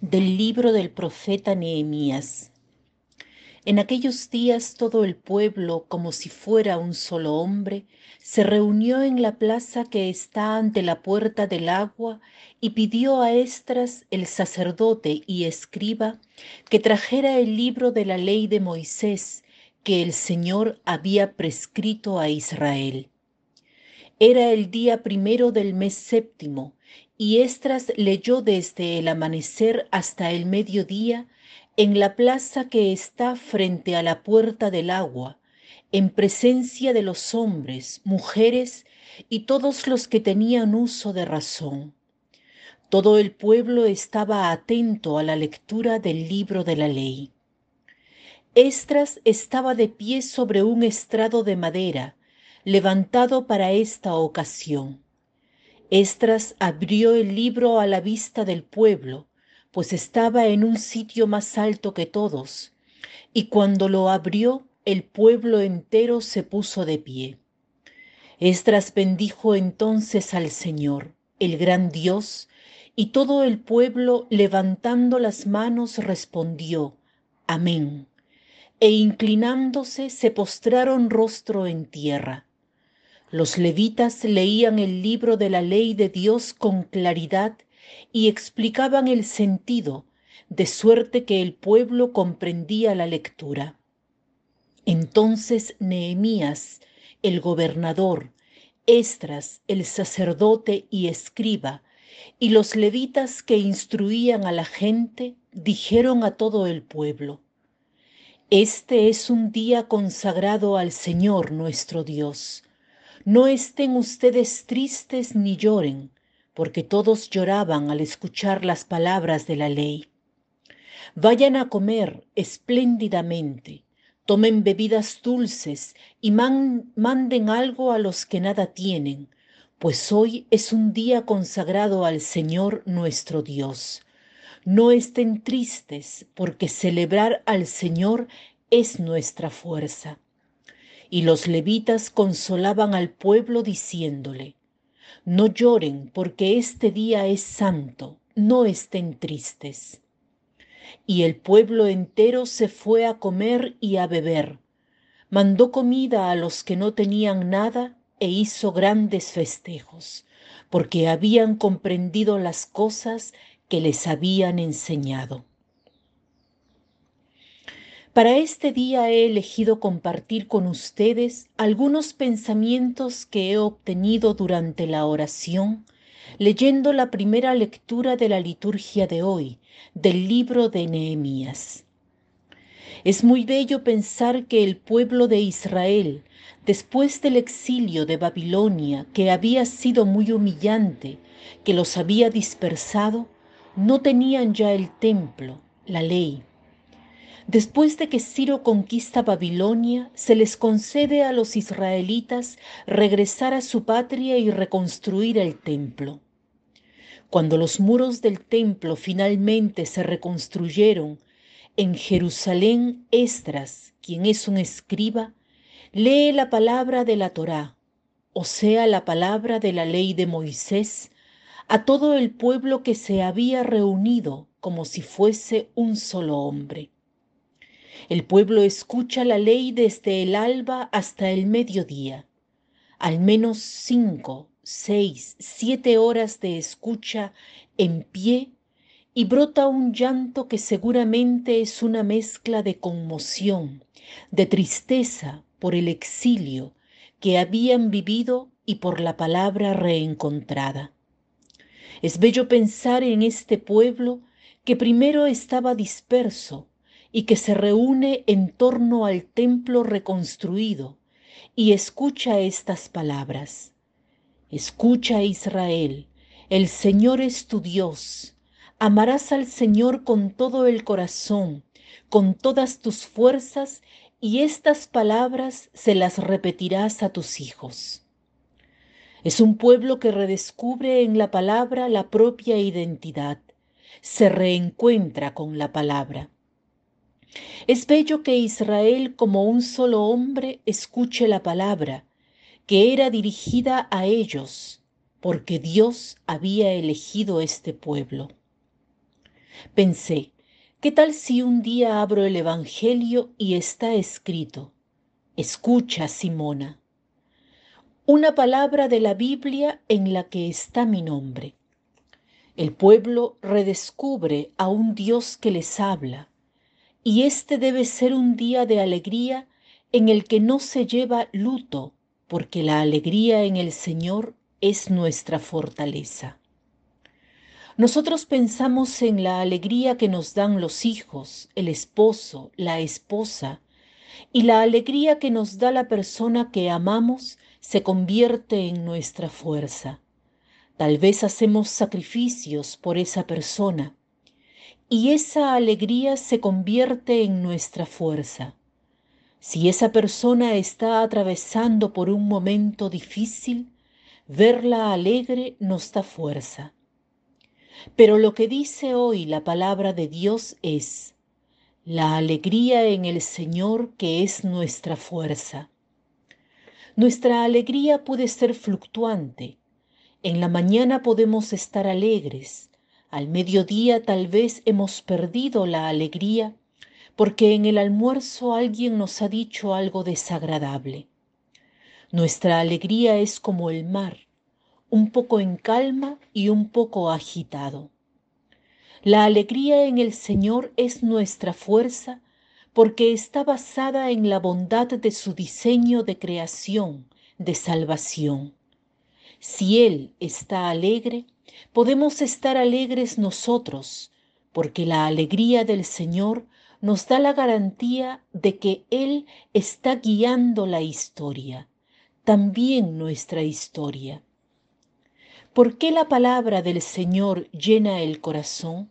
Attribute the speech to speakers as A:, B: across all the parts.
A: Del libro del profeta Nehemías. En aquellos días todo el pueblo, como si fuera un solo hombre, se reunió en la plaza que está ante la puerta del agua y pidió a Estras, el sacerdote y escriba, que trajera el libro de la ley de Moisés que el Señor había prescrito a Israel. Era el día primero del mes séptimo, y Estras leyó desde el amanecer hasta el mediodía en la plaza que está frente a la puerta del agua, en presencia de los hombres, mujeres y todos los que tenían uso de razón. Todo el pueblo estaba atento a la lectura del libro de la ley. Estras estaba de pie sobre un estrado de madera, levantado para esta ocasión Estras abrió el libro a la vista del pueblo, pues estaba en un sitio más alto que todos, y cuando lo abrió, el pueblo entero se puso de pie. Estras bendijo entonces al Señor, el gran Dios, y todo el pueblo, levantando las manos, respondió, Amén. E inclinándose, se postraron rostro en tierra. Los levitas leían el libro de la ley de Dios con claridad y explicaban el sentido, de suerte que el pueblo comprendía la lectura. Entonces Nehemías, el gobernador, Estras, el sacerdote y escriba, y los levitas que instruían a la gente, dijeron a todo el pueblo, Este es un día consagrado al Señor nuestro Dios no estén ustedes tristes ni lloren, porque todos lloraban al escuchar las palabras de la ley. Vayan a comer espléndidamente, tomen bebidas dulces y manden algo a los que nada tienen, pues hoy es un día consagrado al Señor nuestro Dios. No estén tristes, porque celebrar al Señor es nuestra fuerza. Y los levitas consolaban al pueblo diciéndole, no lloren porque este día es santo, no estén tristes. Y el pueblo entero se fue a comer y a beber, mandó comida a los que no tenían nada e hizo grandes festejos, porque habían comprendido las cosas que les habían enseñado. Para este día he elegido compartir con ustedes algunos pensamientos que he obtenido durante la oración, leyendo la primera lectura de la liturgia de hoy, del libro de Nehemías. Es muy bello pensar que el pueblo de Israel, después del exilio de Babilonia, que había sido muy humillante, que los había dispersado, no tenían ya el templo, la ley, Después de que Ciro conquista Babilonia, se les concede a los israelitas regresar a su patria y reconstruir el templo. Cuando los muros del templo finalmente se reconstruyeron, en Jerusalén Estras, quien es un escriba, lee la palabra de la Torá, o sea, la palabra de la ley de Moisés, a todo el pueblo que se había reunido como si fuese un solo hombre. El pueblo escucha la ley desde el alba hasta el mediodía. Al menos cinco, seis, siete horas de escucha en pie y brota un llanto que seguramente es una mezcla de conmoción, de tristeza por el exilio que habían vivido y por la palabra reencontrada. Es bello pensar en este pueblo que primero estaba disperso, y que se reúne en torno al templo reconstruido y escucha estas palabras. Escucha Israel, el Señor es tu Dios. Amarás al Señor con todo el corazón, con todas tus fuerzas, y estas palabras se las repetirás a tus hijos. Es un pueblo que redescubre en la palabra la propia identidad, se reencuentra con la palabra. Es bello que Israel como un solo hombre escuche la palabra, que era dirigida a ellos, porque Dios había elegido este pueblo. Pensé, ¿qué tal si un día abro el Evangelio y está escrito, escucha Simona, una palabra de la Biblia en la que está mi nombre? El pueblo redescubre a un Dios que les habla, y este debe ser un día de alegría en el que no se lleva luto, porque la alegría en el Señor es nuestra fortaleza. Nosotros pensamos en la alegría que nos dan los hijos, el esposo, la esposa, y la alegría que nos da la persona que amamos se convierte en nuestra fuerza. Tal vez hacemos sacrificios por esa persona y esa alegría se convierte en nuestra fuerza. Si esa persona está atravesando por un momento difícil, verla alegre nos da fuerza. Pero lo que dice hoy la palabra de Dios es, la alegría en el Señor que es nuestra fuerza. Nuestra alegría puede ser fluctuante, en la mañana podemos estar alegres, al mediodía tal vez hemos perdido la alegría porque en el almuerzo alguien nos ha dicho algo desagradable. Nuestra alegría es como el mar, un poco en calma y un poco agitado. La alegría en el Señor es nuestra fuerza porque está basada en la bondad de su diseño de creación, de salvación. Si Él está alegre, podemos estar alegres nosotros, porque la alegría del Señor nos da la garantía de que Él está guiando la historia, también nuestra historia. ¿Por qué la palabra del Señor llena el corazón?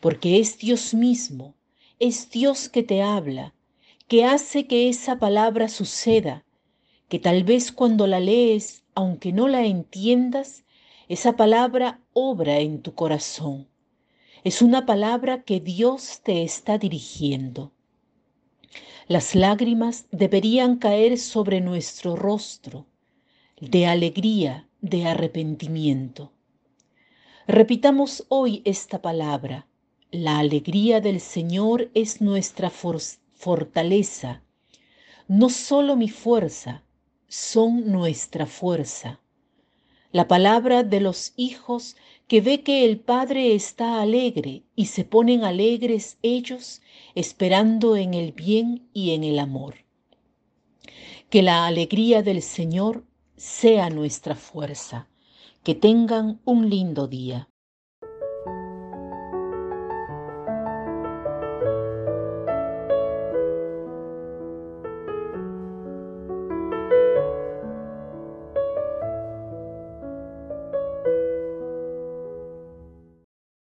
A: Porque es Dios mismo, es Dios que te habla, que hace que esa palabra suceda, que tal vez cuando la lees aunque no la entiendas, esa palabra obra en tu corazón. Es una palabra que Dios te está dirigiendo. Las lágrimas deberían caer sobre nuestro rostro de alegría, de arrepentimiento. Repitamos hoy esta palabra. La alegría del Señor es nuestra fortaleza, no solo mi fuerza, son nuestra fuerza. La palabra de los hijos que ve que el Padre está alegre y se ponen alegres ellos esperando en el bien y en el amor. Que la alegría del Señor sea nuestra fuerza. Que tengan un lindo día.